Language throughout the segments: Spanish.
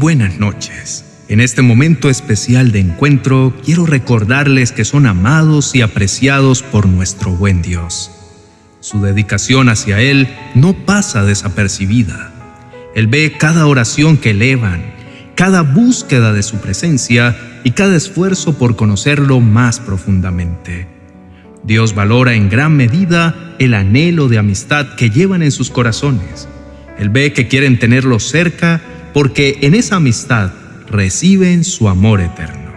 buenas noches. En este momento especial de encuentro quiero recordarles que son amados y apreciados por nuestro buen Dios. Su dedicación hacia Él no pasa desapercibida. Él ve cada oración que elevan, cada búsqueda de su presencia y cada esfuerzo por conocerlo más profundamente. Dios valora en gran medida el anhelo de amistad que llevan en sus corazones. Él ve que quieren tenerlo cerca porque en esa amistad reciben su amor eterno.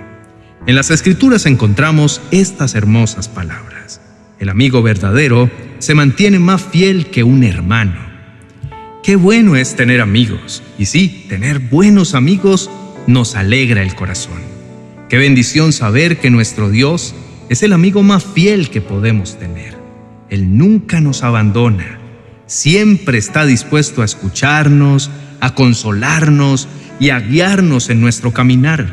En las escrituras encontramos estas hermosas palabras. El amigo verdadero se mantiene más fiel que un hermano. Qué bueno es tener amigos. Y sí, tener buenos amigos nos alegra el corazón. Qué bendición saber que nuestro Dios es el amigo más fiel que podemos tener. Él nunca nos abandona. Siempre está dispuesto a escucharnos, a consolarnos y a guiarnos en nuestro caminar.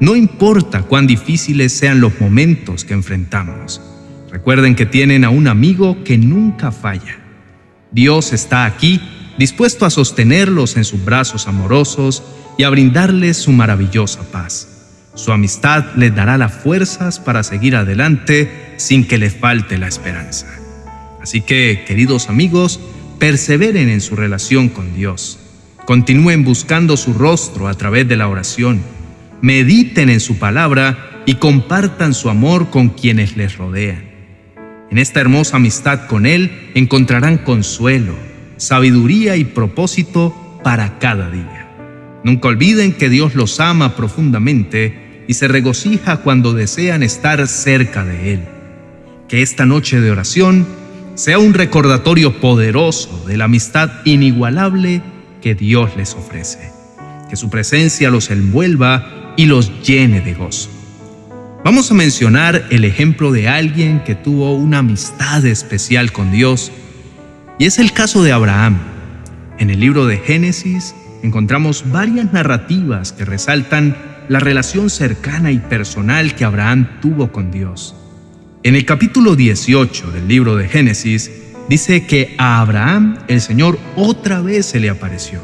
No importa cuán difíciles sean los momentos que enfrentamos. Recuerden que tienen a un amigo que nunca falla. Dios está aquí, dispuesto a sostenerlos en sus brazos amorosos y a brindarles su maravillosa paz. Su amistad les dará las fuerzas para seguir adelante sin que les falte la esperanza. Así que, queridos amigos, perseveren en su relación con Dios. Continúen buscando su rostro a través de la oración. Mediten en su palabra y compartan su amor con quienes les rodean. En esta hermosa amistad con Él encontrarán consuelo, sabiduría y propósito para cada día. Nunca olviden que Dios los ama profundamente y se regocija cuando desean estar cerca de Él. Que esta noche de oración sea un recordatorio poderoso de la amistad inigualable que Dios les ofrece. Que su presencia los envuelva y los llene de gozo. Vamos a mencionar el ejemplo de alguien que tuvo una amistad especial con Dios, y es el caso de Abraham. En el libro de Génesis encontramos varias narrativas que resaltan la relación cercana y personal que Abraham tuvo con Dios. En el capítulo 18 del libro de Génesis dice que a Abraham el Señor otra vez se le apareció.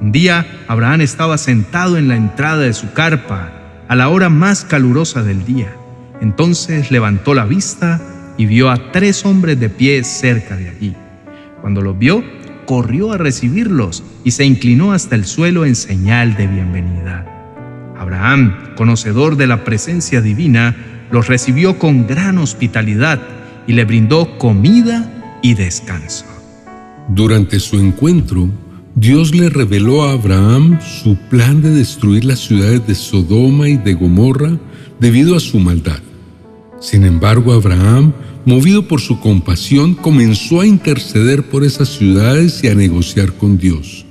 Un día Abraham estaba sentado en la entrada de su carpa a la hora más calurosa del día. Entonces levantó la vista y vio a tres hombres de pie cerca de allí. Cuando los vio, corrió a recibirlos y se inclinó hasta el suelo en señal de bienvenida. Abraham, conocedor de la presencia divina, los recibió con gran hospitalidad y le brindó comida y descanso. Durante su encuentro, Dios le reveló a Abraham su plan de destruir las ciudades de Sodoma y de Gomorra debido a su maldad. Sin embargo, Abraham, movido por su compasión, comenzó a interceder por esas ciudades y a negociar con Dios,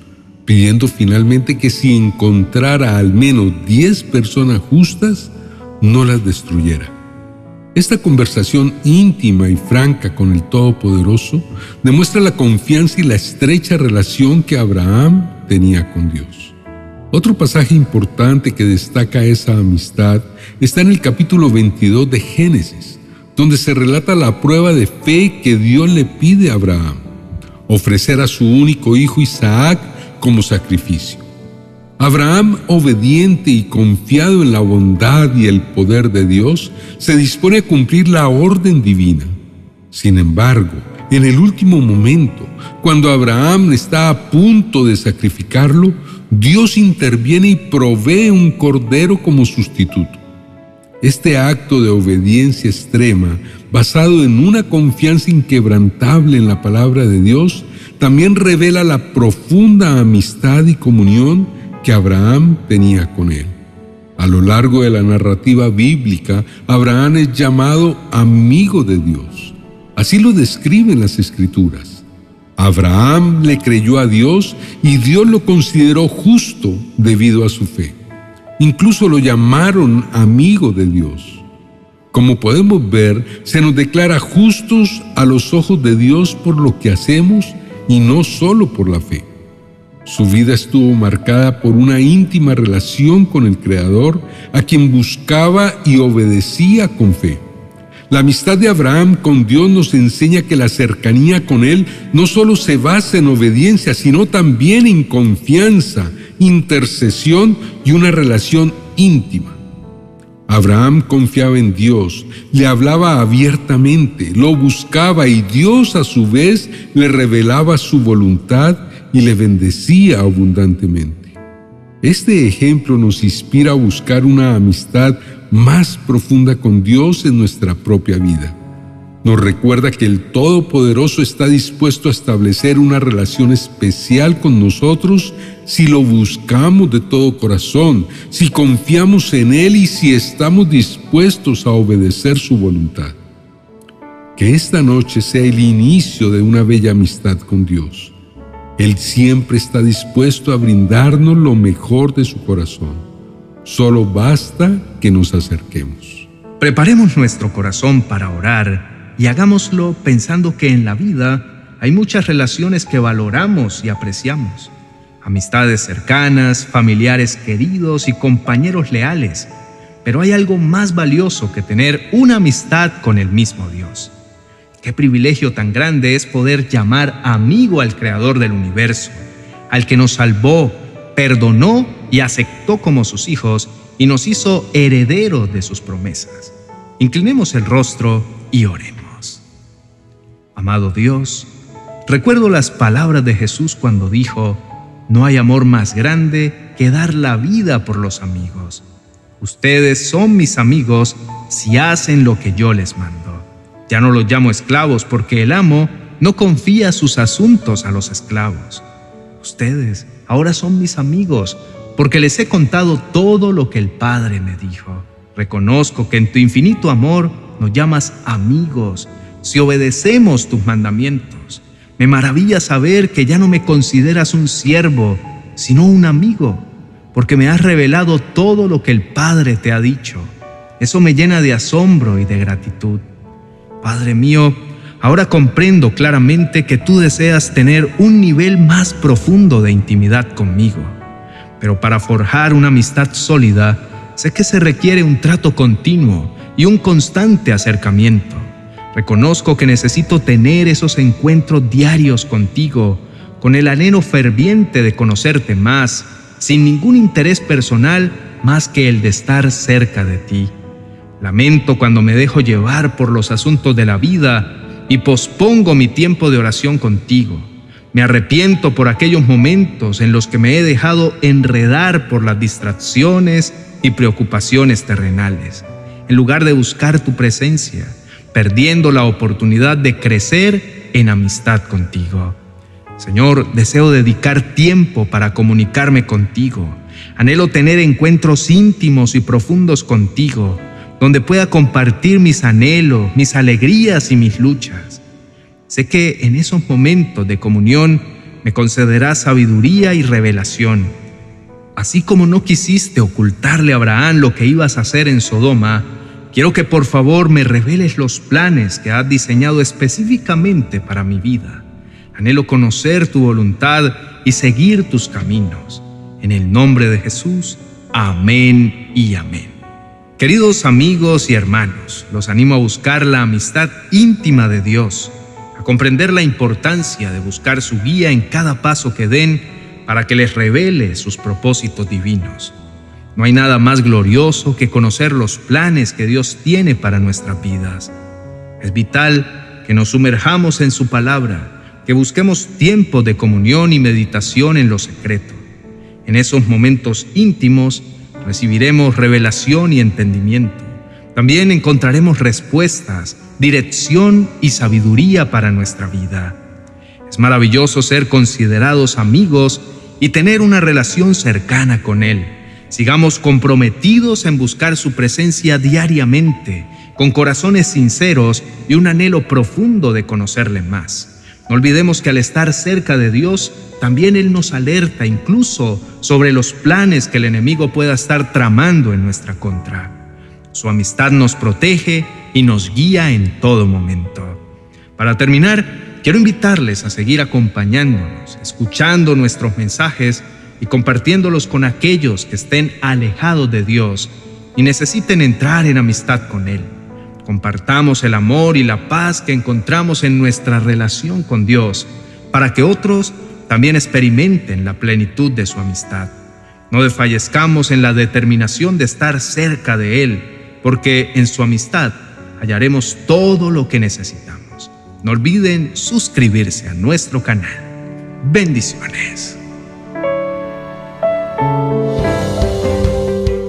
pidiendo finalmente que si encontrara al menos 10 personas justas, no las destruyera. Esta conversación íntima y franca con el Todopoderoso demuestra la confianza y la estrecha relación que Abraham tenía con Dios. Otro pasaje importante que destaca esa amistad está en el capítulo 22 de Génesis, donde se relata la prueba de fe que Dios le pide a Abraham, ofrecer a su único hijo Isaac como sacrificio. Abraham, obediente y confiado en la bondad y el poder de Dios, se dispone a cumplir la orden divina. Sin embargo, en el último momento, cuando Abraham está a punto de sacrificarlo, Dios interviene y provee un cordero como sustituto. Este acto de obediencia extrema, basado en una confianza inquebrantable en la palabra de Dios, también revela la profunda amistad y comunión que Abraham tenía con él. A lo largo de la narrativa bíblica, Abraham es llamado amigo de Dios. Así lo describen las escrituras. Abraham le creyó a Dios y Dios lo consideró justo debido a su fe. Incluso lo llamaron amigo de Dios. Como podemos ver, se nos declara justos a los ojos de Dios por lo que hacemos y no solo por la fe. Su vida estuvo marcada por una íntima relación con el Creador, a quien buscaba y obedecía con fe. La amistad de Abraham con Dios nos enseña que la cercanía con Él no solo se basa en obediencia, sino también en confianza intercesión y una relación íntima. Abraham confiaba en Dios, le hablaba abiertamente, lo buscaba y Dios a su vez le revelaba su voluntad y le bendecía abundantemente. Este ejemplo nos inspira a buscar una amistad más profunda con Dios en nuestra propia vida. Nos recuerda que el Todopoderoso está dispuesto a establecer una relación especial con nosotros si lo buscamos de todo corazón, si confiamos en Él y si estamos dispuestos a obedecer su voluntad. Que esta noche sea el inicio de una bella amistad con Dios. Él siempre está dispuesto a brindarnos lo mejor de su corazón. Solo basta que nos acerquemos. Preparemos nuestro corazón para orar y hagámoslo pensando que en la vida hay muchas relaciones que valoramos y apreciamos. Amistades cercanas, familiares queridos y compañeros leales. Pero hay algo más valioso que tener una amistad con el mismo Dios. Qué privilegio tan grande es poder llamar amigo al Creador del universo, al que nos salvó, perdonó y aceptó como sus hijos y nos hizo herederos de sus promesas. Inclinemos el rostro y oremos. Amado Dios, recuerdo las palabras de Jesús cuando dijo, no hay amor más grande que dar la vida por los amigos. Ustedes son mis amigos si hacen lo que yo les mando. Ya no los llamo esclavos porque el amo no confía sus asuntos a los esclavos. Ustedes ahora son mis amigos porque les he contado todo lo que el Padre me dijo. Reconozco que en tu infinito amor nos llamas amigos si obedecemos tus mandamientos. Me maravilla saber que ya no me consideras un siervo, sino un amigo, porque me has revelado todo lo que el Padre te ha dicho. Eso me llena de asombro y de gratitud. Padre mío, ahora comprendo claramente que tú deseas tener un nivel más profundo de intimidad conmigo. Pero para forjar una amistad sólida, sé que se requiere un trato continuo y un constante acercamiento. Reconozco que necesito tener esos encuentros diarios contigo, con el anhelo ferviente de conocerte más, sin ningún interés personal más que el de estar cerca de ti. Lamento cuando me dejo llevar por los asuntos de la vida y pospongo mi tiempo de oración contigo. Me arrepiento por aquellos momentos en los que me he dejado enredar por las distracciones y preocupaciones terrenales, en lugar de buscar tu presencia perdiendo la oportunidad de crecer en amistad contigo. Señor, deseo dedicar tiempo para comunicarme contigo. Anhelo tener encuentros íntimos y profundos contigo, donde pueda compartir mis anhelos, mis alegrías y mis luchas. Sé que en esos momentos de comunión me concederás sabiduría y revelación. Así como no quisiste ocultarle a Abraham lo que ibas a hacer en Sodoma, Quiero que por favor me reveles los planes que has diseñado específicamente para mi vida. Anhelo conocer tu voluntad y seguir tus caminos. En el nombre de Jesús, amén y amén. Queridos amigos y hermanos, los animo a buscar la amistad íntima de Dios, a comprender la importancia de buscar su guía en cada paso que den para que les revele sus propósitos divinos. No hay nada más glorioso que conocer los planes que Dios tiene para nuestras vidas. Es vital que nos sumerjamos en su palabra, que busquemos tiempo de comunión y meditación en lo secreto. En esos momentos íntimos recibiremos revelación y entendimiento. También encontraremos respuestas, dirección y sabiduría para nuestra vida. Es maravilloso ser considerados amigos y tener una relación cercana con Él. Sigamos comprometidos en buscar su presencia diariamente, con corazones sinceros y un anhelo profundo de conocerle más. No olvidemos que al estar cerca de Dios, también Él nos alerta incluso sobre los planes que el enemigo pueda estar tramando en nuestra contra. Su amistad nos protege y nos guía en todo momento. Para terminar, quiero invitarles a seguir acompañándonos, escuchando nuestros mensajes y compartiéndolos con aquellos que estén alejados de Dios y necesiten entrar en amistad con Él. Compartamos el amor y la paz que encontramos en nuestra relación con Dios para que otros también experimenten la plenitud de su amistad. No desfallezcamos en la determinación de estar cerca de Él, porque en su amistad hallaremos todo lo que necesitamos. No olviden suscribirse a nuestro canal. Bendiciones.